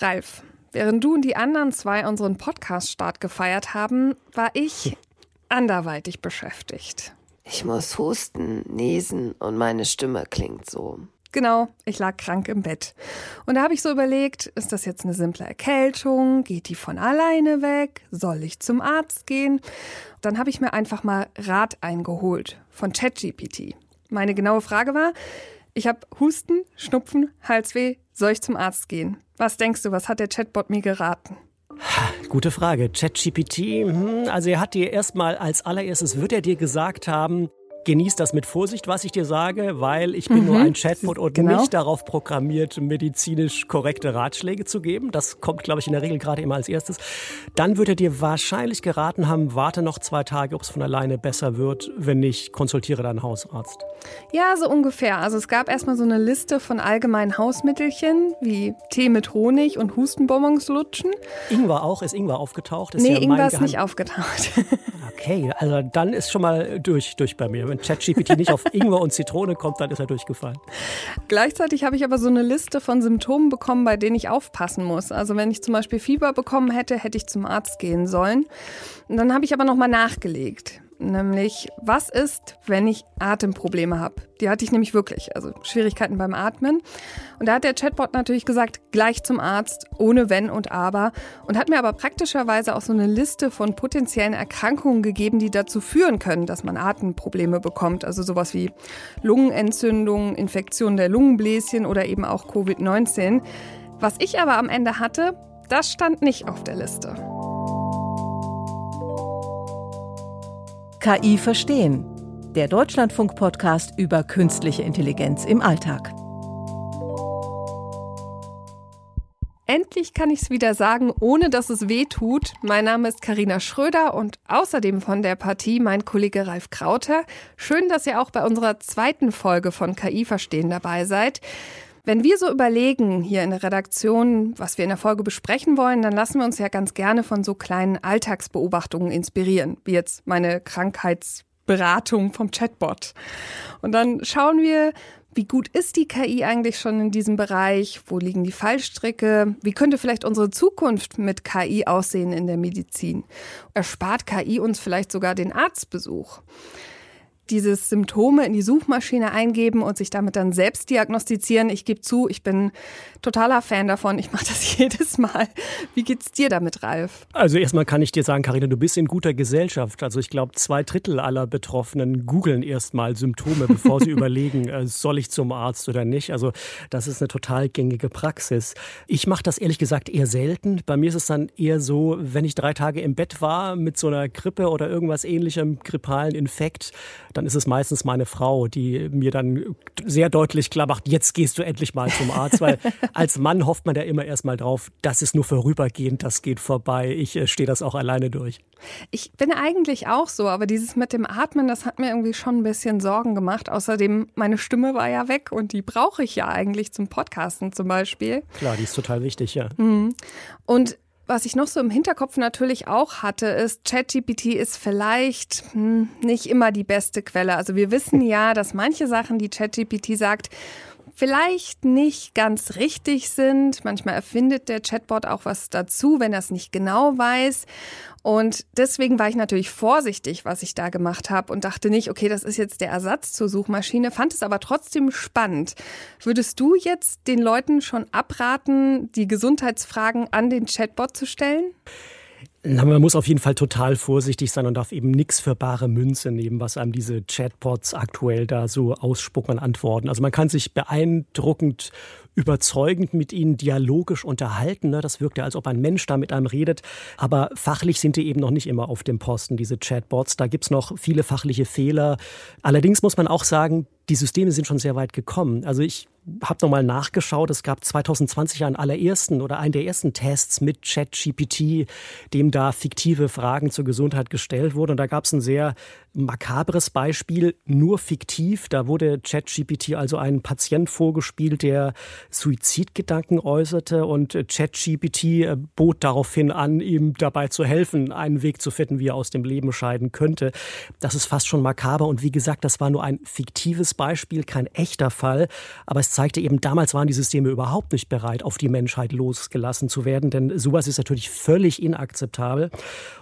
Ralf, während du und die anderen zwei unseren Podcast-Start gefeiert haben, war ich anderweitig beschäftigt. Ich muss husten, niesen und meine Stimme klingt so. Genau, ich lag krank im Bett. Und da habe ich so überlegt, ist das jetzt eine simple Erkältung? Geht die von alleine weg? Soll ich zum Arzt gehen? Dann habe ich mir einfach mal Rat eingeholt von ChatGPT. Meine genaue Frage war, ich habe Husten, Schnupfen, Halsweh, soll ich zum Arzt gehen? Was denkst du, was hat der Chatbot mir geraten? Gute Frage. ChatGPT, hm, also er hat dir erstmal als allererstes, wird er dir gesagt haben, genieß das mit Vorsicht, was ich dir sage, weil ich bin mhm. nur ein Chatbot und genau. nicht darauf programmiert, medizinisch korrekte Ratschläge zu geben. Das kommt, glaube ich, in der Regel gerade immer als erstes. Dann würde er dir wahrscheinlich geraten haben, warte noch zwei Tage, ob es von alleine besser wird. Wenn nicht, konsultiere deinen Hausarzt. Ja, so ungefähr. Also es gab erstmal so eine Liste von allgemeinen Hausmittelchen wie Tee mit Honig und Hustenbonbons lutschen. Ingwer auch? Ist Ingwer aufgetaucht? Ist nee, ja Ingwer ist nicht aufgetaucht. okay, also dann ist schon mal durch, durch bei mir. Wenn ChatGPT nicht auf Ingwer und Zitrone kommt, dann ist er durchgefallen. Gleichzeitig habe ich aber so eine Liste von Symptomen bekommen, bei denen ich aufpassen muss. Also wenn ich zum Beispiel Fieber bekommen hätte, hätte ich zum Arzt gehen sollen. Und dann habe ich aber nochmal nachgelegt nämlich was ist, wenn ich Atemprobleme habe? Die hatte ich nämlich wirklich, also Schwierigkeiten beim Atmen. Und da hat der Chatbot natürlich gesagt, gleich zum Arzt, ohne Wenn und Aber. Und hat mir aber praktischerweise auch so eine Liste von potenziellen Erkrankungen gegeben, die dazu führen können, dass man Atemprobleme bekommt. Also sowas wie Lungenentzündung, Infektion der Lungenbläschen oder eben auch Covid-19. Was ich aber am Ende hatte, das stand nicht auf der Liste. KI verstehen. Der Deutschlandfunk-Podcast über künstliche Intelligenz im Alltag. Endlich kann ich es wieder sagen, ohne dass es weh tut. Mein Name ist Karina Schröder und außerdem von der Partie mein Kollege Ralf Krauter. Schön, dass ihr auch bei unserer zweiten Folge von KI verstehen dabei seid. Wenn wir so überlegen hier in der Redaktion, was wir in der Folge besprechen wollen, dann lassen wir uns ja ganz gerne von so kleinen Alltagsbeobachtungen inspirieren, wie jetzt meine Krankheitsberatung vom Chatbot. Und dann schauen wir, wie gut ist die KI eigentlich schon in diesem Bereich? Wo liegen die Fallstricke? Wie könnte vielleicht unsere Zukunft mit KI aussehen in der Medizin? Erspart KI uns vielleicht sogar den Arztbesuch? Dieses Symptome in die Suchmaschine eingeben und sich damit dann selbst diagnostizieren. Ich gebe zu, ich bin totaler Fan davon. Ich mache das jedes Mal. Wie geht's dir damit, Ralf? Also erstmal kann ich dir sagen, Karina, du bist in guter Gesellschaft. Also ich glaube, zwei Drittel aller Betroffenen googeln erstmal Symptome, bevor sie überlegen, äh, soll ich zum Arzt oder nicht. Also das ist eine total gängige Praxis. Ich mache das ehrlich gesagt eher selten. Bei mir ist es dann eher so, wenn ich drei Tage im Bett war mit so einer Grippe oder irgendwas ähnlichem, grippalen Infekt, dann ist es meistens meine Frau, die mir dann sehr deutlich klar macht, jetzt gehst du endlich mal zum Arzt, weil als Mann hofft man ja immer erstmal drauf, das ist nur vorübergehend, das geht vorbei, ich äh, stehe das auch alleine durch. Ich bin eigentlich auch so, aber dieses mit dem Atmen, das hat mir irgendwie schon ein bisschen Sorgen gemacht. Außerdem, meine Stimme war ja weg und die brauche ich ja eigentlich zum Podcasten zum Beispiel. Klar, die ist total wichtig, ja. Mhm. Und was ich noch so im Hinterkopf natürlich auch hatte, ist, ChatGPT ist vielleicht hm, nicht immer die beste Quelle. Also wir wissen ja, dass manche Sachen, die ChatGPT sagt, vielleicht nicht ganz richtig sind. Manchmal erfindet der Chatbot auch was dazu, wenn er es nicht genau weiß. Und deswegen war ich natürlich vorsichtig, was ich da gemacht habe und dachte nicht, okay, das ist jetzt der Ersatz zur Suchmaschine, fand es aber trotzdem spannend. Würdest du jetzt den Leuten schon abraten, die Gesundheitsfragen an den Chatbot zu stellen? Na, man muss auf jeden Fall total vorsichtig sein und darf eben nichts für bare Münze nehmen, was einem diese Chatbots aktuell da so ausspucken an Antworten. Also man kann sich beeindruckend überzeugend mit ihnen dialogisch unterhalten. Ne? Das wirkt ja, als ob ein Mensch da mit einem redet. Aber fachlich sind die eben noch nicht immer auf dem Posten, diese Chatbots. Da gibt es noch viele fachliche Fehler. Allerdings muss man auch sagen, die Systeme sind schon sehr weit gekommen. Also ich habe nochmal nachgeschaut. Es gab 2020 einen allerersten oder einen der ersten Tests mit ChatGPT, dem da fiktive Fragen zur Gesundheit gestellt wurden. Und da gab es ein sehr makabres Beispiel, nur fiktiv. Da wurde ChatGPT also ein Patient vorgespielt, der Suizidgedanken äußerte und ChatGPT äh, bot daraufhin an, ihm dabei zu helfen, einen Weg zu finden, wie er aus dem Leben scheiden könnte. Das ist fast schon makaber und wie gesagt, das war nur ein fiktives Beispiel, kein echter Fall, aber es zeigte eben, damals waren die Systeme überhaupt nicht bereit, auf die Menschheit losgelassen zu werden, denn sowas ist natürlich völlig inakzeptabel.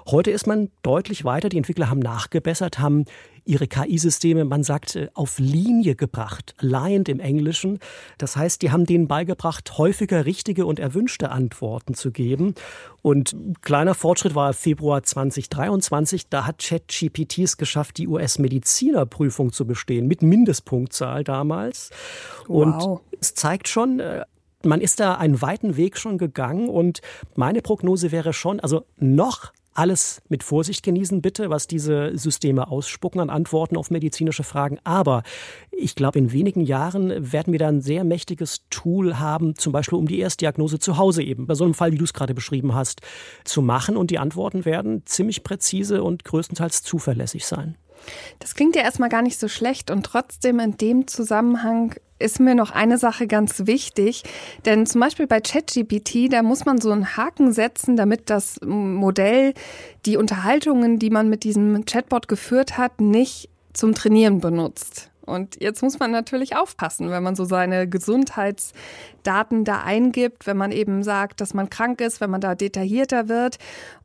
Heute ist man deutlich weiter. Die Entwickler haben nachgebessert, haben ihre KI-Systeme, man sagt, äh, auf Linie gebracht, aligned im Englischen. Das heißt, die haben denen beigebracht, häufiger richtige und erwünschte Antworten zu geben. Und kleiner Fortschritt war Februar 2023. Da hat ChatGPT es geschafft, die US-Medizinerprüfung zu bestehen, mit Mindestpunktzahl damals. Und wow. es zeigt schon, äh, man ist da einen weiten Weg schon gegangen und meine Prognose wäre schon, also noch alles mit Vorsicht genießen, bitte, was diese Systeme ausspucken an Antworten auf medizinische Fragen. Aber ich glaube, in wenigen Jahren werden wir da ein sehr mächtiges Tool haben, zum Beispiel um die Erstdiagnose zu Hause eben, bei so einem Fall, wie du es gerade beschrieben hast, zu machen. Und die Antworten werden ziemlich präzise und größtenteils zuverlässig sein. Das klingt ja erstmal gar nicht so schlecht und trotzdem in dem Zusammenhang ist mir noch eine Sache ganz wichtig, denn zum Beispiel bei ChatGPT, da muss man so einen Haken setzen, damit das Modell die Unterhaltungen, die man mit diesem Chatbot geführt hat, nicht zum Trainieren benutzt. Und jetzt muss man natürlich aufpassen, wenn man so seine Gesundheitsdaten da eingibt, wenn man eben sagt, dass man krank ist, wenn man da detaillierter wird.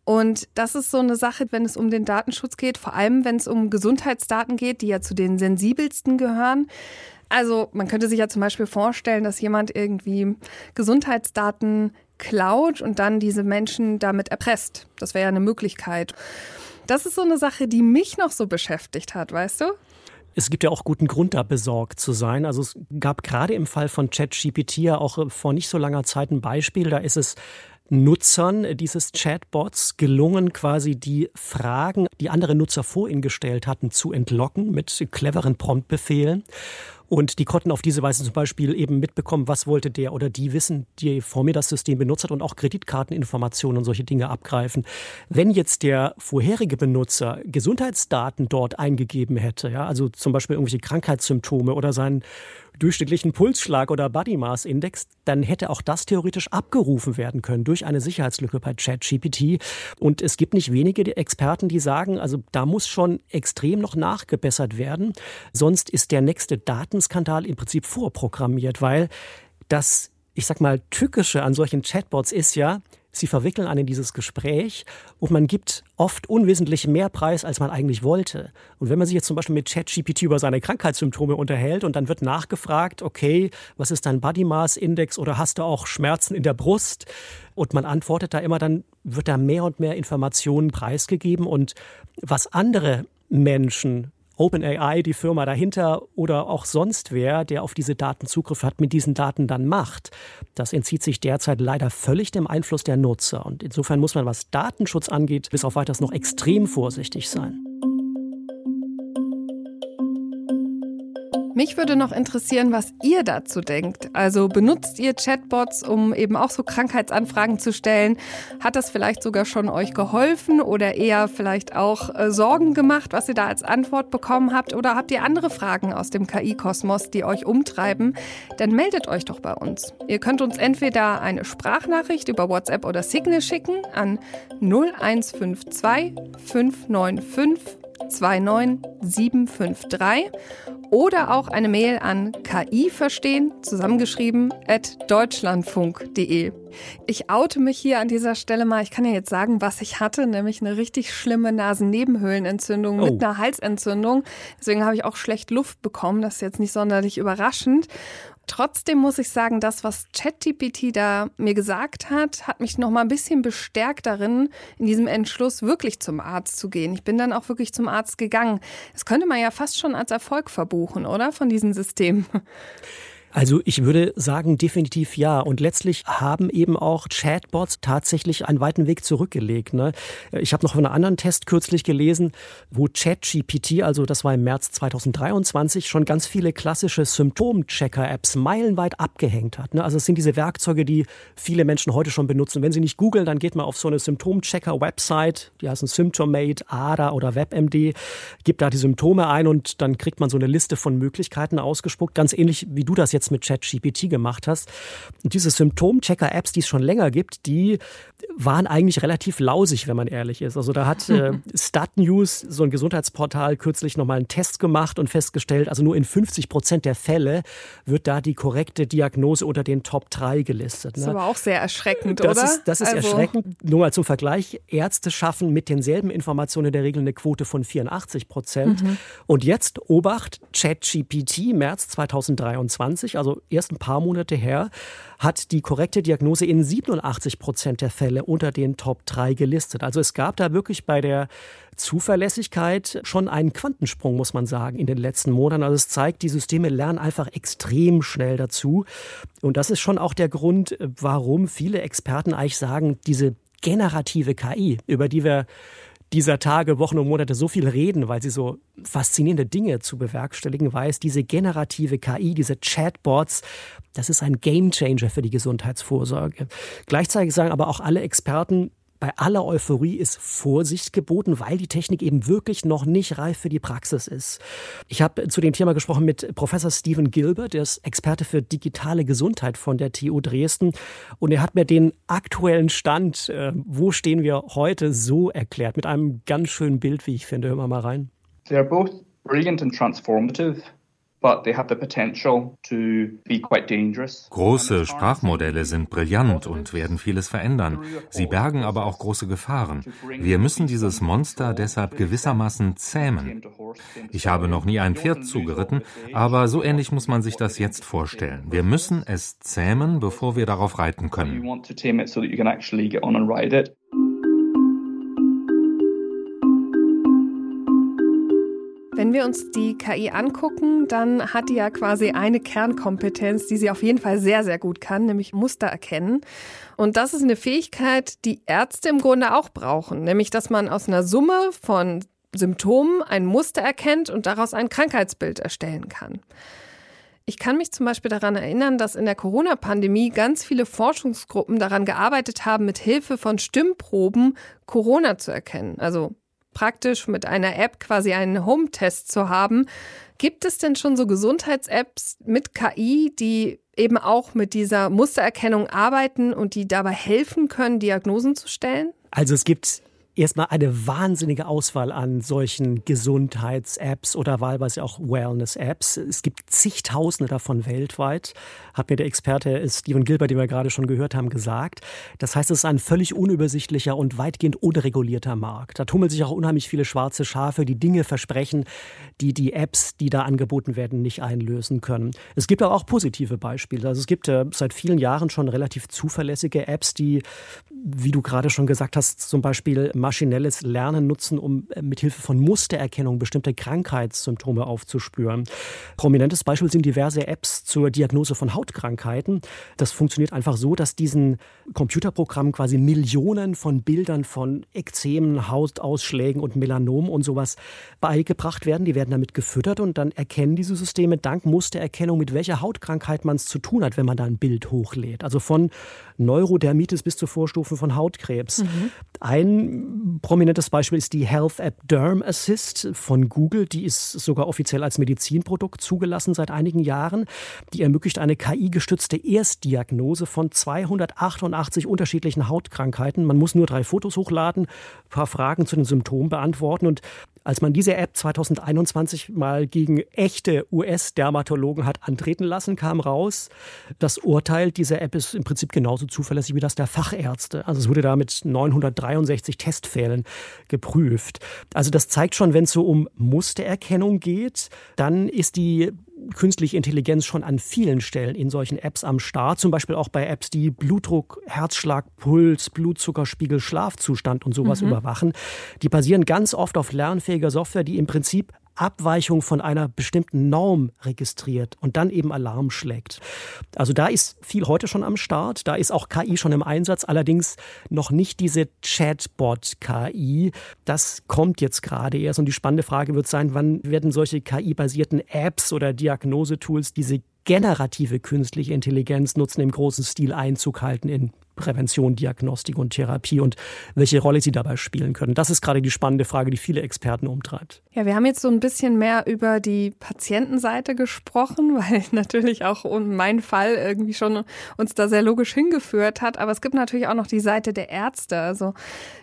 Und das ist so eine Sache, wenn es um den Datenschutz geht, vor allem wenn es um Gesundheitsdaten geht, die ja zu den sensibelsten gehören. Also man könnte sich ja zum Beispiel vorstellen, dass jemand irgendwie Gesundheitsdaten klaut und dann diese Menschen damit erpresst. Das wäre ja eine Möglichkeit. Das ist so eine Sache, die mich noch so beschäftigt hat, weißt du? Es gibt ja auch guten Grund, da besorgt zu sein. Also es gab gerade im Fall von ChatGPT ja auch vor nicht so langer Zeit ein Beispiel. Da ist es Nutzern dieses Chatbots gelungen, quasi die Fragen, die andere Nutzer vor ihnen gestellt hatten, zu entlocken mit cleveren Promptbefehlen. Und die konnten auf diese Weise zum Beispiel eben mitbekommen, was wollte der oder die wissen, die vor mir das System benutzt hat und auch Kreditkarteninformationen und solche Dinge abgreifen. Wenn jetzt der vorherige Benutzer Gesundheitsdaten dort eingegeben hätte, ja, also zum Beispiel irgendwelche Krankheitssymptome oder seinen durchschnittlichen Pulsschlag oder Body Mass Index, dann hätte auch das theoretisch abgerufen werden können durch eine Sicherheitslücke bei ChatGPT. Und es gibt nicht wenige Experten, die sagen, also da muss schon extrem noch nachgebessert werden. Sonst ist der nächste Datenskandal im Prinzip vorprogrammiert, weil das ich sag mal, tückische an solchen Chatbots ist ja, Sie verwickeln einen in dieses Gespräch und man gibt oft unwesentlich mehr Preis, als man eigentlich wollte. Und wenn man sich jetzt zum Beispiel mit ChatGPT über seine Krankheitssymptome unterhält und dann wird nachgefragt, okay, was ist dein Body Mass Index oder hast du auch Schmerzen in der Brust? Und man antwortet da immer, dann wird da mehr und mehr Informationen preisgegeben und was andere Menschen OpenAI, die Firma dahinter oder auch sonst wer, der auf diese Daten Zugriff hat, mit diesen Daten dann macht. Das entzieht sich derzeit leider völlig dem Einfluss der Nutzer. Und insofern muss man, was Datenschutz angeht, bis auf weiteres noch extrem vorsichtig sein. Mich würde noch interessieren, was ihr dazu denkt. Also benutzt ihr Chatbots, um eben auch so Krankheitsanfragen zu stellen? Hat das vielleicht sogar schon euch geholfen oder eher vielleicht auch äh, Sorgen gemacht, was ihr da als Antwort bekommen habt? Oder habt ihr andere Fragen aus dem KI-Kosmos, die euch umtreiben? Dann meldet euch doch bei uns. Ihr könnt uns entweder eine Sprachnachricht über WhatsApp oder Signal schicken an 0152 595 29753 oder auch eine Mail an KI verstehen, zusammengeschrieben, at deutschlandfunk.de. Ich oute mich hier an dieser Stelle mal. Ich kann ja jetzt sagen, was ich hatte, nämlich eine richtig schlimme Nasennebenhöhlenentzündung oh. mit einer Halsentzündung. Deswegen habe ich auch schlecht Luft bekommen. Das ist jetzt nicht sonderlich überraschend. Trotzdem muss ich sagen, das, was ChatGPT da mir gesagt hat, hat mich noch mal ein bisschen bestärkt darin, in diesem Entschluss wirklich zum Arzt zu gehen. Ich bin dann auch wirklich zum Arzt gegangen. Das könnte man ja fast schon als Erfolg verbuchen, oder? Von diesem System. Also ich würde sagen, definitiv ja. Und letztlich haben eben auch Chatbots tatsächlich einen weiten Weg zurückgelegt. Ne? Ich habe noch von einem anderen Test kürzlich gelesen, wo ChatGPT, also das war im März 2023, schon ganz viele klassische Symptom-Checker-Apps meilenweit abgehängt hat. Ne? Also es sind diese Werkzeuge, die viele Menschen heute schon benutzen. Wenn sie nicht googeln, dann geht man auf so eine Symptom-Checker-Website, die heißen Symptomate, ADA oder WebMD, gibt da die Symptome ein und dann kriegt man so eine Liste von Möglichkeiten ausgespuckt. Ganz ähnlich wie du das jetzt jetzt mit ChatGPT gemacht hast. Und diese Symptomchecker-Apps, die es schon länger gibt, die waren eigentlich relativ lausig, wenn man ehrlich ist. Also da hat äh, Stat News, so ein Gesundheitsportal, kürzlich nochmal einen Test gemacht und festgestellt, also nur in 50 Prozent der Fälle wird da die korrekte Diagnose unter den Top 3 gelistet. Ne? Das ist aber auch sehr erschreckend, das oder? Ist, das ist also. erschreckend. Nur mal zum Vergleich, Ärzte schaffen mit denselben Informationen in der Regel eine Quote von 84 Prozent. Mhm. Und jetzt, Obacht, ChatGPT, März 2023, also erst ein paar Monate her, hat die korrekte Diagnose in 87 Prozent der Fälle unter den Top 3 gelistet. Also es gab da wirklich bei der Zuverlässigkeit schon einen Quantensprung, muss man sagen, in den letzten Monaten. Also es zeigt, die Systeme lernen einfach extrem schnell dazu. Und das ist schon auch der Grund, warum viele Experten eigentlich sagen, diese generative KI, über die wir dieser Tage, Wochen und Monate so viel reden, weil sie so faszinierende Dinge zu bewerkstelligen weiß. Diese generative KI, diese Chatbots, das ist ein Gamechanger für die Gesundheitsvorsorge. Gleichzeitig sagen aber auch alle Experten, bei aller Euphorie ist Vorsicht geboten, weil die Technik eben wirklich noch nicht reif für die Praxis ist. Ich habe zu dem Thema gesprochen mit Professor Stephen Gilbert, der ist Experte für digitale Gesundheit von der TU Dresden. Und er hat mir den aktuellen Stand, äh, wo stehen wir heute, so erklärt, mit einem ganz schönen Bild, wie ich finde. Hören wir mal rein. They are both brilliant and transformative. Große Sprachmodelle sind brillant und werden vieles verändern. Sie bergen aber auch große Gefahren. Wir müssen dieses Monster deshalb gewissermaßen zähmen. Ich habe noch nie ein Pferd zugeritten, aber so ähnlich muss man sich das jetzt vorstellen. Wir müssen es zähmen, bevor wir darauf reiten können. Wenn wir uns die KI angucken, dann hat die ja quasi eine Kernkompetenz, die sie auf jeden Fall sehr, sehr gut kann, nämlich Muster erkennen. Und das ist eine Fähigkeit, die Ärzte im Grunde auch brauchen, nämlich dass man aus einer Summe von Symptomen ein Muster erkennt und daraus ein Krankheitsbild erstellen kann. Ich kann mich zum Beispiel daran erinnern, dass in der Corona-Pandemie ganz viele Forschungsgruppen daran gearbeitet haben, mit Hilfe von Stimmproben Corona zu erkennen. Also praktisch mit einer App quasi einen Home-Test zu haben. Gibt es denn schon so Gesundheits-Apps mit KI, die eben auch mit dieser Mustererkennung arbeiten und die dabei helfen können, Diagnosen zu stellen? Also es gibt erstmal eine wahnsinnige Auswahl an solchen Gesundheits-Apps oder wahlweise auch Wellness-Apps. Es gibt zigtausende davon weltweit, hat mir der Experte Stephen Gilbert, den wir gerade schon gehört haben, gesagt. Das heißt, es ist ein völlig unübersichtlicher und weitgehend unregulierter Markt. Da tummeln sich auch unheimlich viele schwarze Schafe, die Dinge versprechen, die die Apps, die da angeboten werden, nicht einlösen können. Es gibt aber auch positive Beispiele. Also es gibt äh, seit vielen Jahren schon relativ zuverlässige Apps, die, wie du gerade schon gesagt hast, zum Beispiel maschinelles Lernen nutzen, um äh, mit Hilfe von Mustererkennung bestimmte Krankheitssymptome aufzuspüren. Prominentes Beispiel sind diverse Apps zur Diagnose von Hautkrankheiten. Das funktioniert einfach so, dass diesen Computerprogrammen quasi Millionen von Bildern von Ekzemen, Hautausschlägen und Melanomen und sowas beigebracht werden. Die werden damit gefüttert und dann erkennen diese Systeme dank Mustererkennung, mit welcher Hautkrankheit man es zu tun hat, wenn man da ein Bild hochlädt. Also von Neurodermitis bis zu Vorstufen von Hautkrebs. Mhm. Ein prominentes Beispiel ist die Health App Derm Assist von Google. Die ist sogar offiziell als Medizinprodukt zugelassen seit einigen Jahren. Die ermöglicht eine KI-gestützte Erstdiagnose von 288 unterschiedlichen Hautkrankheiten. Man muss nur drei Fotos hochladen, ein paar Fragen zu den Symptomen beantworten und als man diese App 2021 mal gegen echte US-Dermatologen hat antreten lassen, kam raus, das Urteil dieser App ist im Prinzip genauso zuverlässig wie das der Fachärzte. Also es wurde da mit 963 Testfällen geprüft. Also das zeigt schon, wenn es so um Mustererkennung geht, dann ist die künstliche Intelligenz schon an vielen Stellen in solchen Apps am Start, zum Beispiel auch bei Apps, die Blutdruck, Herzschlag, Puls, Blutzuckerspiegel, Schlafzustand und sowas mhm. überwachen. Die basieren ganz oft auf lernfähiger Software, die im Prinzip Abweichung von einer bestimmten Norm registriert und dann eben Alarm schlägt. Also da ist viel heute schon am Start, da ist auch KI schon im Einsatz, allerdings noch nicht diese Chatbot-KI. Das kommt jetzt gerade erst und die spannende Frage wird sein, wann werden solche KI-basierten Apps oder Diagnosetools diese generative künstliche Intelligenz nutzen, im großen Stil Einzug halten in Prävention, Diagnostik und Therapie und welche Rolle sie dabei spielen können. Das ist gerade die spannende Frage, die viele Experten umtreibt. Ja, wir haben jetzt so ein bisschen mehr über die Patientenseite gesprochen, weil natürlich auch mein Fall irgendwie schon uns da sehr logisch hingeführt hat. Aber es gibt natürlich auch noch die Seite der Ärzte. Also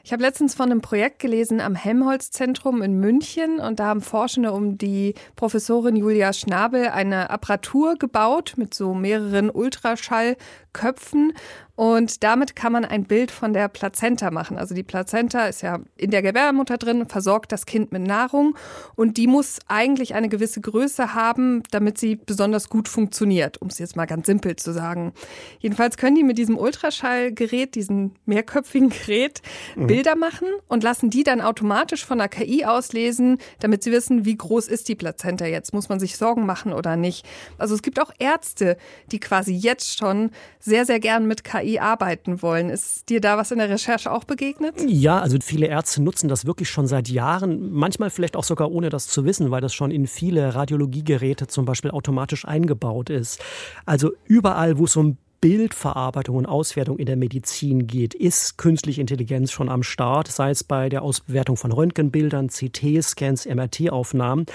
ich habe letztens von einem Projekt gelesen am Helmholtz-Zentrum in München und da haben Forschende um die Professorin Julia Schnabel eine Apparatur gebaut mit so mehreren Ultraschallköpfen und damit kann man ein Bild von der Plazenta machen. Also die Plazenta ist ja in der Gebärmutter drin, versorgt das Kind mit Nahrung und die muss eigentlich eine gewisse Größe haben, damit sie besonders gut funktioniert, um es jetzt mal ganz simpel zu sagen. Jedenfalls können die mit diesem Ultraschallgerät, diesem mehrköpfigen Gerät, mhm. Bilder machen und lassen die dann automatisch von der KI auslesen, damit sie wissen, wie groß ist die Plazenta jetzt. Muss man sich Sorgen machen oder nicht? Also es gibt auch Ärzte, die quasi jetzt schon sehr, sehr gern mit KI KI arbeiten wollen. Ist dir da was in der Recherche auch begegnet? Ja, also viele Ärzte nutzen das wirklich schon seit Jahren, manchmal vielleicht auch sogar ohne das zu wissen, weil das schon in viele Radiologiegeräte zum Beispiel automatisch eingebaut ist. Also überall, wo es um Bildverarbeitung und Auswertung in der Medizin geht, ist künstliche Intelligenz schon am Start, sei es bei der Auswertung von Röntgenbildern, CT-Scans, MRT-Aufnahmen.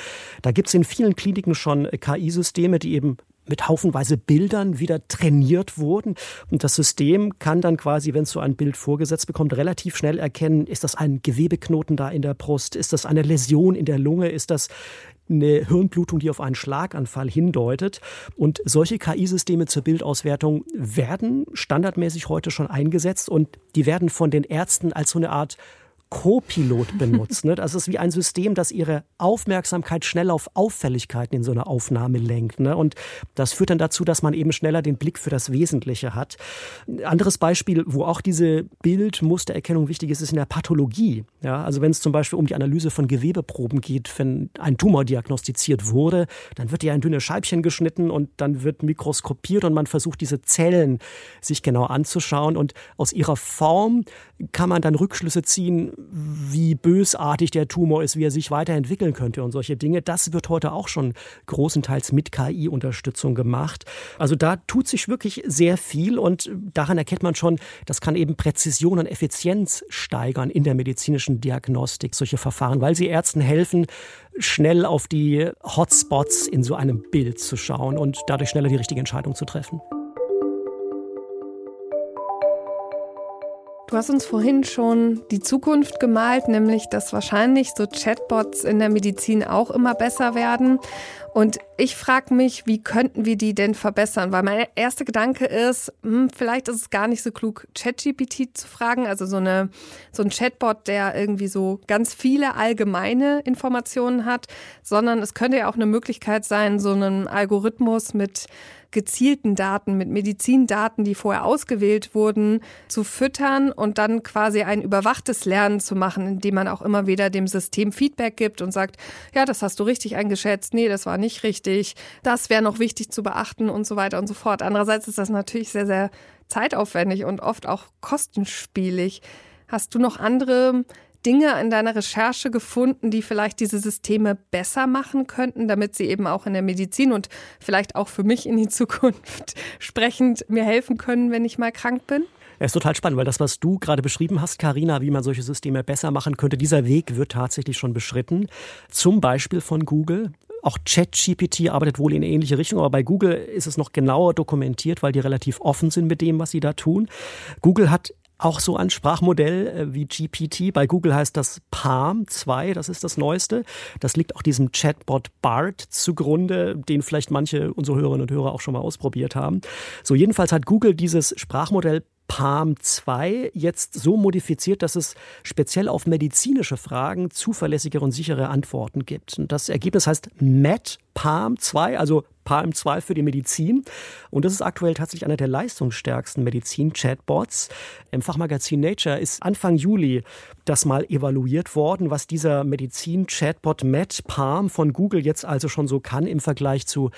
Da gibt es in vielen Kliniken schon KI-Systeme, die eben mit haufenweise Bildern wieder trainiert wurden. Und das System kann dann quasi, wenn es so ein Bild vorgesetzt bekommt, relativ schnell erkennen, ist das ein Gewebeknoten da in der Brust, ist das eine Läsion in der Lunge, ist das eine Hirnblutung, die auf einen Schlaganfall hindeutet. Und solche KI-Systeme zur Bildauswertung werden standardmäßig heute schon eingesetzt und die werden von den Ärzten als so eine Art Co-Pilot benutzt. Ne? Das ist wie ein System, das ihre Aufmerksamkeit schnell auf Auffälligkeiten in so einer Aufnahme lenkt. Ne? Und das führt dann dazu, dass man eben schneller den Blick für das Wesentliche hat. Ein anderes Beispiel, wo auch diese Bildmustererkennung wichtig ist, ist in der Pathologie. Ja? Also wenn es zum Beispiel um die Analyse von Gewebeproben geht, wenn ein Tumor diagnostiziert wurde, dann wird ja ein dünnes Scheibchen geschnitten und dann wird mikroskopiert und man versucht, diese Zellen sich genau anzuschauen. Und aus ihrer Form kann man dann Rückschlüsse ziehen, wie bösartig der Tumor ist, wie er sich weiterentwickeln könnte und solche Dinge. Das wird heute auch schon großenteils mit KI-Unterstützung gemacht. Also da tut sich wirklich sehr viel und daran erkennt man schon, das kann eben Präzision und Effizienz steigern in der medizinischen Diagnostik, solche Verfahren, weil sie Ärzten helfen, schnell auf die Hotspots in so einem Bild zu schauen und dadurch schneller die richtige Entscheidung zu treffen. Du hast uns vorhin schon die Zukunft gemalt, nämlich dass wahrscheinlich so Chatbots in der Medizin auch immer besser werden. Und ich frage mich, wie könnten wir die denn verbessern? Weil mein erster Gedanke ist, hm, vielleicht ist es gar nicht so klug, ChatGPT zu fragen, also so, eine, so ein Chatbot, der irgendwie so ganz viele allgemeine Informationen hat, sondern es könnte ja auch eine Möglichkeit sein, so einen Algorithmus mit gezielten Daten, mit Medizindaten, die vorher ausgewählt wurden, zu füttern und dann quasi ein überwachtes Lernen zu machen, indem man auch immer wieder dem System Feedback gibt und sagt, ja, das hast du richtig eingeschätzt, nee, das war nicht richtig, das wäre noch wichtig zu beachten und so weiter und so fort. Andererseits ist das natürlich sehr, sehr zeitaufwendig und oft auch kostenspielig. Hast du noch andere Dinge in deiner Recherche gefunden, die vielleicht diese Systeme besser machen könnten, damit sie eben auch in der Medizin und vielleicht auch für mich in die Zukunft sprechend mir helfen können, wenn ich mal krank bin? Es ist total spannend, weil das, was du gerade beschrieben hast, Karina, wie man solche Systeme besser machen könnte, dieser Weg wird tatsächlich schon beschritten. Zum Beispiel von Google. Auch ChatGPT arbeitet wohl in eine ähnliche Richtung, aber bei Google ist es noch genauer dokumentiert, weil die relativ offen sind mit dem, was sie da tun. Google hat auch so ein Sprachmodell äh, wie GPT. Bei Google heißt das Palm 2, das ist das Neueste. Das liegt auch diesem Chatbot BART zugrunde, den vielleicht manche unserer Hörerinnen und Hörer auch schon mal ausprobiert haben. So, jedenfalls hat Google dieses Sprachmodell Palm 2 jetzt so modifiziert, dass es speziell auf medizinische Fragen zuverlässigere und sichere Antworten gibt. Und das Ergebnis heißt MET Palm 2, also Palm 2 für die Medizin. Und das ist aktuell tatsächlich einer der leistungsstärksten Medizin-Chatbots. Im Fachmagazin Nature ist Anfang Juli das mal evaluiert worden, was dieser Medizin-Chatbot MET Palm von Google jetzt also schon so kann im Vergleich zu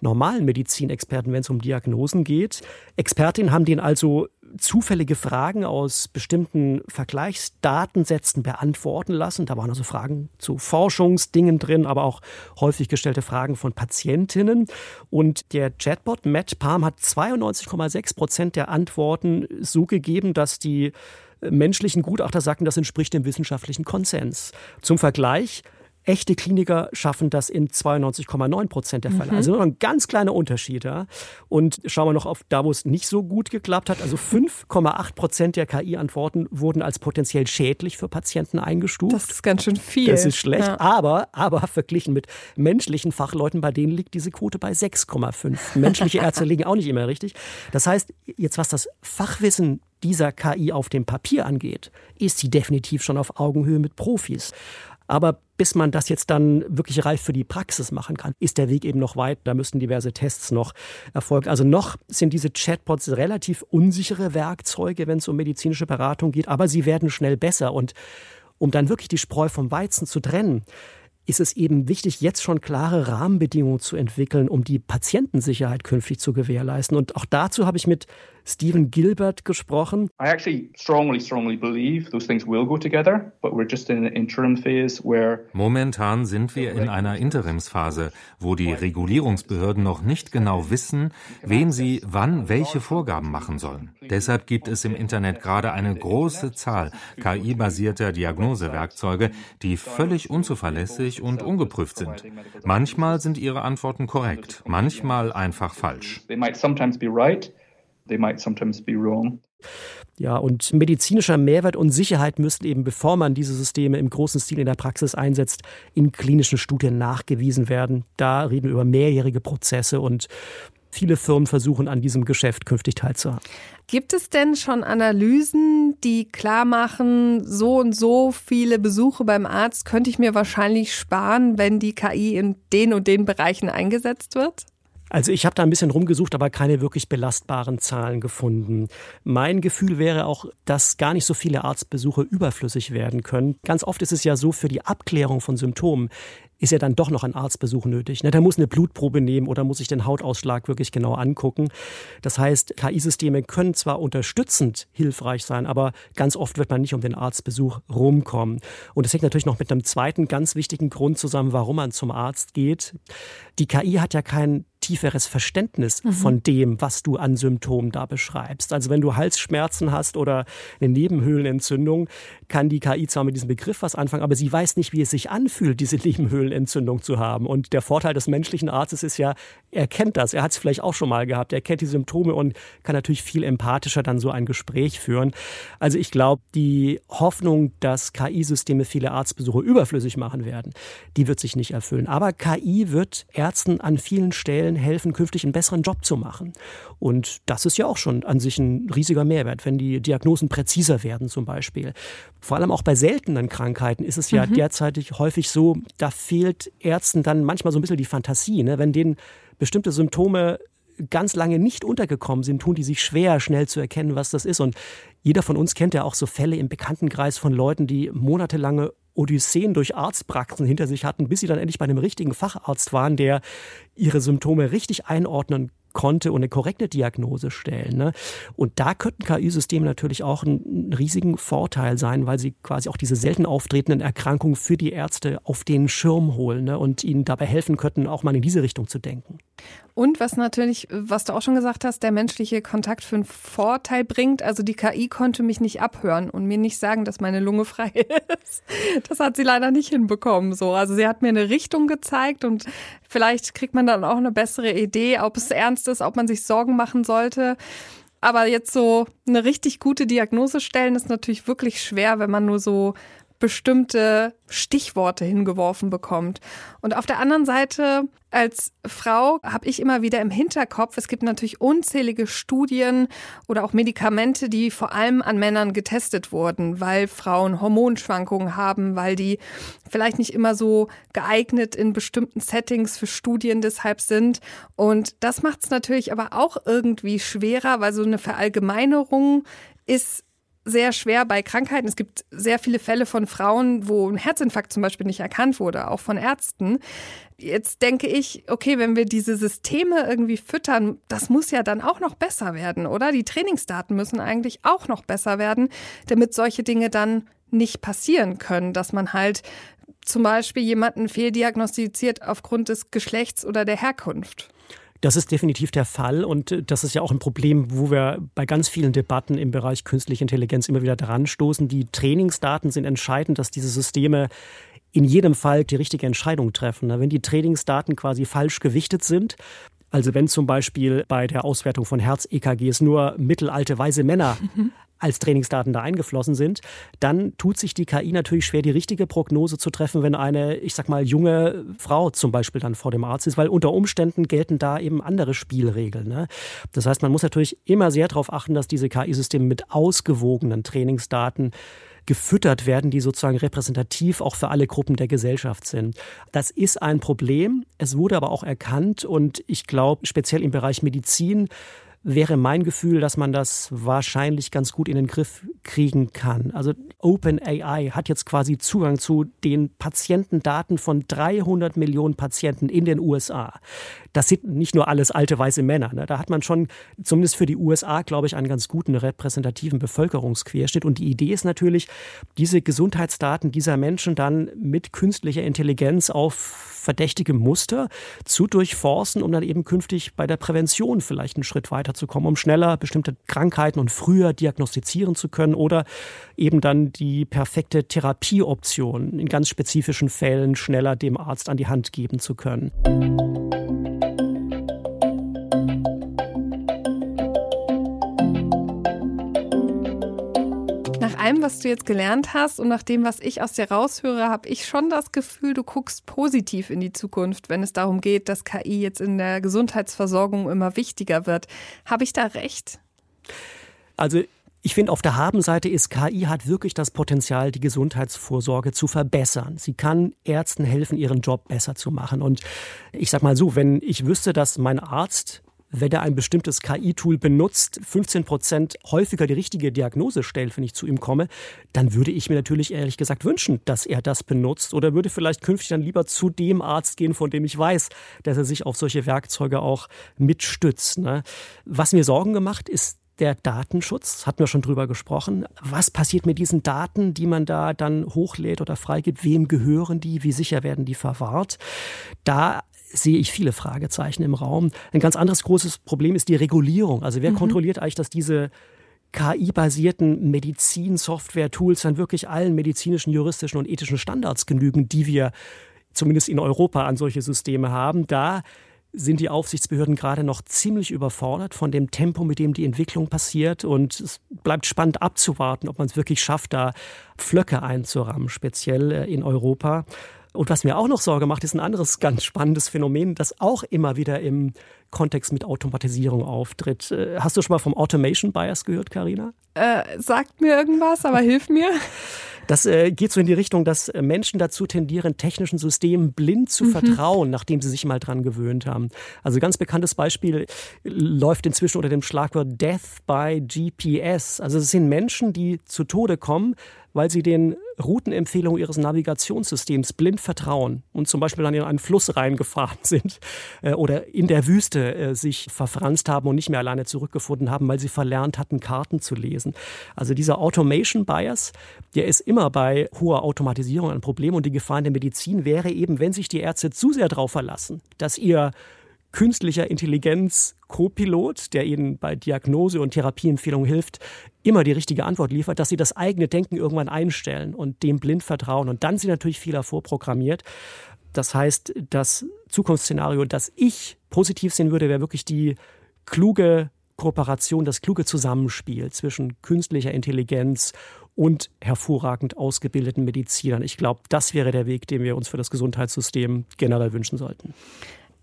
normalen Medizinexperten, wenn es um Diagnosen geht. Expertinnen haben denen also zufällige Fragen aus bestimmten Vergleichsdatensätzen beantworten lassen. Da waren also Fragen zu Forschungsdingen drin, aber auch häufig gestellte Fragen von Patientinnen. Und der Chatbot Matt Palm hat 92,6 Prozent der Antworten so gegeben, dass die menschlichen Gutachter sagten, das entspricht dem wissenschaftlichen Konsens. Zum Vergleich, Echte Kliniker schaffen das in 92,9 Prozent der Fälle. Mhm. Also nur ein ganz kleiner Unterschied. Ja. Und schauen wir noch auf da, wo es nicht so gut geklappt hat. Also 5,8 Prozent der KI-Antworten wurden als potenziell schädlich für Patienten eingestuft. Das ist ganz schön viel. Das ist schlecht. Ja. Aber, aber verglichen mit menschlichen Fachleuten, bei denen liegt diese Quote bei 6,5. Menschliche Ärzte liegen auch nicht immer richtig. Das heißt, jetzt was das Fachwissen dieser KI auf dem Papier angeht, ist sie definitiv schon auf Augenhöhe mit Profis. Aber bis man das jetzt dann wirklich reif für die Praxis machen kann, ist der Weg eben noch weit. Da müssen diverse Tests noch erfolgen. Also noch sind diese Chatbots relativ unsichere Werkzeuge, wenn es um medizinische Beratung geht, aber sie werden schnell besser. Und um dann wirklich die Spreu vom Weizen zu trennen, ist es eben wichtig, jetzt schon klare Rahmenbedingungen zu entwickeln, um die Patientensicherheit künftig zu gewährleisten. Und auch dazu habe ich mit Stephen Gilbert gesprochen. I actually strongly, strongly believe those things will go together, but we're just in an interim phase where Momentan sind wir in einer Interimsphase, wo die Regulierungsbehörden noch nicht genau wissen, wem sie wann welche Vorgaben machen sollen. Deshalb gibt es im Internet gerade eine große Zahl KI-basierter Diagnosewerkzeuge, die völlig unzuverlässig und ungeprüft sind. Manchmal sind ihre Antworten korrekt, manchmal einfach falsch. They might sometimes be right, they might sometimes be wrong. Ja, und medizinischer Mehrwert und Sicherheit müssen eben, bevor man diese Systeme im großen Stil in der Praxis einsetzt, in klinischen Studien nachgewiesen werden. Da reden wir über mehrjährige Prozesse und viele Firmen versuchen an diesem Geschäft künftig teilzuhaben. Gibt es denn schon Analysen, die klar machen, so und so viele Besuche beim Arzt könnte ich mir wahrscheinlich sparen, wenn die KI in den und den Bereichen eingesetzt wird? Also ich habe da ein bisschen rumgesucht, aber keine wirklich belastbaren Zahlen gefunden. Mein Gefühl wäre auch, dass gar nicht so viele Arztbesuche überflüssig werden können. Ganz oft ist es ja so, für die Abklärung von Symptomen ist ja dann doch noch ein Arztbesuch nötig. Ne? Der muss eine Blutprobe nehmen oder muss sich den Hautausschlag wirklich genau angucken. Das heißt, KI-Systeme können zwar unterstützend hilfreich sein, aber ganz oft wird man nicht um den Arztbesuch rumkommen. Und das hängt natürlich noch mit einem zweiten ganz wichtigen Grund zusammen, warum man zum Arzt geht. Die KI hat ja kein tieferes Verständnis mhm. von dem, was du an Symptomen da beschreibst. Also wenn du Halsschmerzen hast oder eine Nebenhöhlenentzündung, kann die KI zwar mit diesem Begriff was anfangen, aber sie weiß nicht, wie es sich anfühlt, diese Nebenhöhlenentzündung zu haben. Und der Vorteil des menschlichen Arztes ist ja, er kennt das, er hat es vielleicht auch schon mal gehabt, er kennt die Symptome und kann natürlich viel empathischer dann so ein Gespräch führen. Also ich glaube, die Hoffnung, dass KI-Systeme viele Arztbesuche überflüssig machen werden, die wird sich nicht erfüllen. Aber KI wird Ärzten an vielen Stellen helfen, künftig einen besseren Job zu machen. Und das ist ja auch schon an sich ein riesiger Mehrwert, wenn die Diagnosen präziser werden zum Beispiel. Vor allem auch bei seltenen Krankheiten ist es ja mhm. derzeitig häufig so, da fehlt Ärzten dann manchmal so ein bisschen die Fantasie. Ne? Wenn denen bestimmte Symptome ganz lange nicht untergekommen sind, tun die sich schwer, schnell zu erkennen, was das ist. Und jeder von uns kennt ja auch so Fälle im Bekanntenkreis von Leuten, die monatelange Odysseen durch Arztpraxen hinter sich hatten, bis sie dann endlich bei einem richtigen Facharzt waren, der ihre Symptome richtig einordnen konnte und eine korrekte Diagnose stellen. Ne? Und da könnten KI-Systeme natürlich auch einen riesigen Vorteil sein, weil sie quasi auch diese selten auftretenden Erkrankungen für die Ärzte auf den Schirm holen ne? und ihnen dabei helfen könnten, auch mal in diese Richtung zu denken. Und was natürlich, was du auch schon gesagt hast, der menschliche Kontakt für einen Vorteil bringt. Also die KI konnte mich nicht abhören und mir nicht sagen, dass meine Lunge frei ist. Das hat sie leider nicht hinbekommen. So, also sie hat mir eine Richtung gezeigt und vielleicht kriegt man dann auch eine bessere Idee, ob es ernst ist, ob man sich Sorgen machen sollte. Aber jetzt so eine richtig gute Diagnose stellen ist natürlich wirklich schwer, wenn man nur so bestimmte Stichworte hingeworfen bekommt. Und auf der anderen Seite, als Frau habe ich immer wieder im Hinterkopf, es gibt natürlich unzählige Studien oder auch Medikamente, die vor allem an Männern getestet wurden, weil Frauen Hormonschwankungen haben, weil die vielleicht nicht immer so geeignet in bestimmten Settings für Studien deshalb sind. Und das macht es natürlich aber auch irgendwie schwerer, weil so eine Verallgemeinerung ist sehr schwer bei Krankheiten. Es gibt sehr viele Fälle von Frauen, wo ein Herzinfarkt zum Beispiel nicht erkannt wurde, auch von Ärzten. Jetzt denke ich, okay, wenn wir diese Systeme irgendwie füttern, das muss ja dann auch noch besser werden, oder? Die Trainingsdaten müssen eigentlich auch noch besser werden, damit solche Dinge dann nicht passieren können, dass man halt zum Beispiel jemanden fehldiagnostiziert aufgrund des Geschlechts oder der Herkunft. Das ist definitiv der Fall und äh, das ist ja auch ein Problem, wo wir bei ganz vielen Debatten im Bereich künstliche Intelligenz immer wieder dran stoßen. Die Trainingsdaten sind entscheidend, dass diese Systeme in jedem Fall die richtige Entscheidung treffen. Wenn die Trainingsdaten quasi falsch gewichtet sind, also wenn zum Beispiel bei der Auswertung von Herz-EKGs nur mittelalte weiße Männer mhm als Trainingsdaten da eingeflossen sind, dann tut sich die KI natürlich schwer, die richtige Prognose zu treffen, wenn eine, ich sag mal, junge Frau zum Beispiel dann vor dem Arzt ist, weil unter Umständen gelten da eben andere Spielregeln. Ne? Das heißt, man muss natürlich immer sehr darauf achten, dass diese KI-Systeme mit ausgewogenen Trainingsdaten gefüttert werden, die sozusagen repräsentativ auch für alle Gruppen der Gesellschaft sind. Das ist ein Problem. Es wurde aber auch erkannt und ich glaube, speziell im Bereich Medizin wäre mein Gefühl, dass man das wahrscheinlich ganz gut in den Griff kriegen kann. Also OpenAI hat jetzt quasi Zugang zu den Patientendaten von 300 Millionen Patienten in den USA. Das sind nicht nur alles alte weiße Männer. Ne? Da hat man schon zumindest für die USA, glaube ich, einen ganz guten repräsentativen Bevölkerungsquerschnitt. Und die Idee ist natürlich, diese Gesundheitsdaten dieser Menschen dann mit künstlicher Intelligenz auf verdächtige Muster zu durchforsten, um dann eben künftig bei der Prävention vielleicht einen Schritt weiterzukommen, um schneller bestimmte Krankheiten und früher diagnostizieren zu können oder eben dann die perfekte Therapieoption in ganz spezifischen Fällen schneller dem Arzt an die Hand geben zu können. Allem, was du jetzt gelernt hast und nach dem, was ich aus dir raushöre, habe ich schon das Gefühl, du guckst positiv in die Zukunft, wenn es darum geht, dass KI jetzt in der Gesundheitsversorgung immer wichtiger wird. Habe ich da recht? Also ich finde, auf der Habenseite ist KI hat wirklich das Potenzial, die Gesundheitsvorsorge zu verbessern. Sie kann Ärzten helfen, ihren Job besser zu machen. Und ich sag mal so, wenn ich wüsste, dass mein Arzt wenn er ein bestimmtes KI-Tool benutzt, 15 Prozent häufiger die richtige Diagnose stellt, wenn ich zu ihm komme, dann würde ich mir natürlich ehrlich gesagt wünschen, dass er das benutzt oder würde vielleicht künftig dann lieber zu dem Arzt gehen, von dem ich weiß, dass er sich auf solche Werkzeuge auch mitstützt. Ne? Was mir Sorgen gemacht ist der Datenschutz, hatten wir schon drüber gesprochen. Was passiert mit diesen Daten, die man da dann hochlädt oder freigibt? Wem gehören die? Wie sicher werden die verwahrt? Da sehe ich viele Fragezeichen im Raum. Ein ganz anderes großes Problem ist die Regulierung. Also wer mhm. kontrolliert eigentlich, dass diese KI-basierten Medizin-Software-Tools dann wirklich allen medizinischen, juristischen und ethischen Standards genügen, die wir zumindest in Europa an solche Systeme haben. Da sind die Aufsichtsbehörden gerade noch ziemlich überfordert von dem Tempo, mit dem die Entwicklung passiert. Und es bleibt spannend abzuwarten, ob man es wirklich schafft, da Pflöcke einzurammen, speziell äh, in Europa. Und was mir auch noch Sorge macht, ist ein anderes ganz spannendes Phänomen, das auch immer wieder im Kontext mit Automatisierung auftritt. Äh, hast du schon mal vom Automation Bias gehört, Karina? Äh, sagt mir irgendwas, aber hilf mir. Das äh, geht so in die Richtung, dass äh, Menschen dazu tendieren, technischen Systemen blind zu mhm. vertrauen, nachdem sie sich mal dran gewöhnt haben. Also ganz bekanntes Beispiel läuft inzwischen unter dem Schlagwort Death by GPS. Also es sind Menschen, die zu Tode kommen, weil sie den Routenempfehlungen ihres Navigationssystems blind vertrauen und zum Beispiel dann in einen Fluss reingefahren sind äh, oder in der Wüste äh, sich verfranst haben und nicht mehr alleine zurückgefunden haben, weil sie verlernt hatten, Karten zu lesen. Also dieser Automation Bias, der ist immer bei hoher Automatisierung ein Problem und die Gefahr in der Medizin wäre eben, wenn sich die Ärzte zu sehr darauf verlassen, dass ihr künstlicher Intelligenz Co-Pilot, der ihnen bei Diagnose und Therapieempfehlungen hilft, immer die richtige Antwort liefert, dass sie das eigene Denken irgendwann einstellen und dem blind vertrauen. Und dann sind natürlich Fehler vorprogrammiert. Das heißt, das Zukunftsszenario, das ich positiv sehen würde, wäre wirklich die kluge Kooperation, das kluge Zusammenspiel zwischen künstlicher Intelligenz und hervorragend ausgebildeten Medizinern. Ich glaube, das wäre der Weg, den wir uns für das Gesundheitssystem generell wünschen sollten.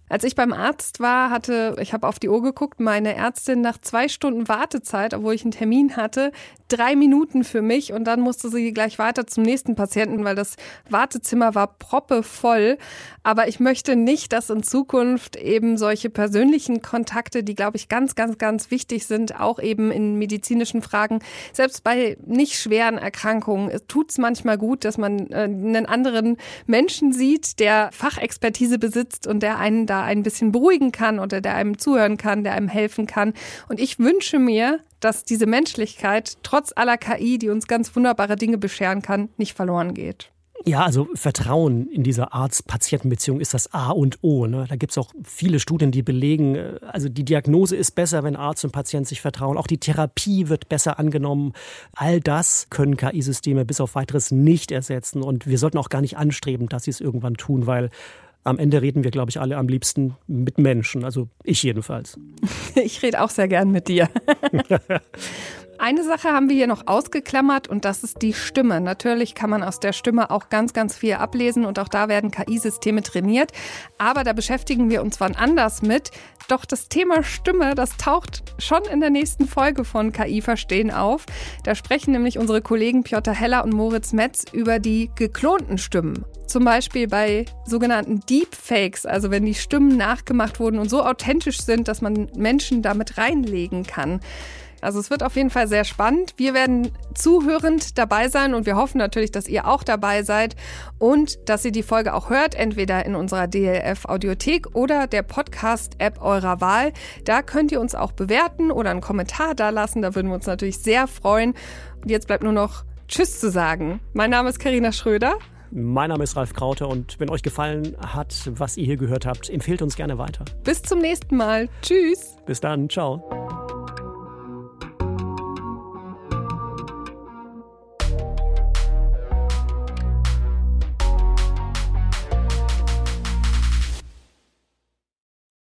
Als ich beim Arzt war, hatte, ich habe auf die Uhr geguckt, meine Ärztin nach zwei Stunden Wartezeit, obwohl ich einen Termin hatte, drei Minuten für mich und dann musste sie gleich weiter zum nächsten Patienten, weil das Wartezimmer war proppevoll. Aber ich möchte nicht, dass in Zukunft eben solche persönlichen Kontakte, die, glaube ich, ganz, ganz, ganz wichtig sind, auch eben in medizinischen Fragen, selbst bei nicht schweren Erkrankungen, tut es manchmal gut, dass man äh, einen anderen Menschen sieht, der Fachexpertise besitzt und der einen da ein bisschen beruhigen kann oder der einem zuhören kann, der einem helfen kann. Und ich wünsche mir, dass diese Menschlichkeit trotz aller KI, die uns ganz wunderbare Dinge bescheren kann, nicht verloren geht. Ja, also Vertrauen in dieser Arzt-Patienten-Beziehung ist das A und O. Ne? Da gibt es auch viele Studien, die belegen, äh, also die Diagnose ist besser, wenn Arzt und Patient sich vertrauen. Auch die Therapie wird besser angenommen. All das können KI-Systeme bis auf weiteres nicht ersetzen. Und wir sollten auch gar nicht anstreben, dass sie es irgendwann tun, weil am Ende reden wir, glaube ich, alle am liebsten mit Menschen. Also ich jedenfalls. Ich rede auch sehr gern mit dir. Eine Sache haben wir hier noch ausgeklammert und das ist die Stimme. Natürlich kann man aus der Stimme auch ganz, ganz viel ablesen und auch da werden KI-Systeme trainiert. Aber da beschäftigen wir uns wann anders mit. Doch das Thema Stimme, das taucht schon in der nächsten Folge von KI Verstehen auf. Da sprechen nämlich unsere Kollegen Piotr Heller und Moritz Metz über die geklonten Stimmen. Zum Beispiel bei sogenannten Deepfakes, also wenn die Stimmen nachgemacht wurden und so authentisch sind, dass man Menschen damit reinlegen kann. Also es wird auf jeden Fall sehr spannend. Wir werden zuhörend dabei sein und wir hoffen natürlich, dass ihr auch dabei seid und dass ihr die Folge auch hört, entweder in unserer DLF Audiothek oder der Podcast-App eurer Wahl. Da könnt ihr uns auch bewerten oder einen Kommentar da lassen. Da würden wir uns natürlich sehr freuen. Und jetzt bleibt nur noch Tschüss zu sagen. Mein Name ist Karina Schröder. Mein Name ist Ralf Krauter und wenn euch gefallen hat, was ihr hier gehört habt, empfehlt uns gerne weiter. Bis zum nächsten Mal. Tschüss. Bis dann. Ciao.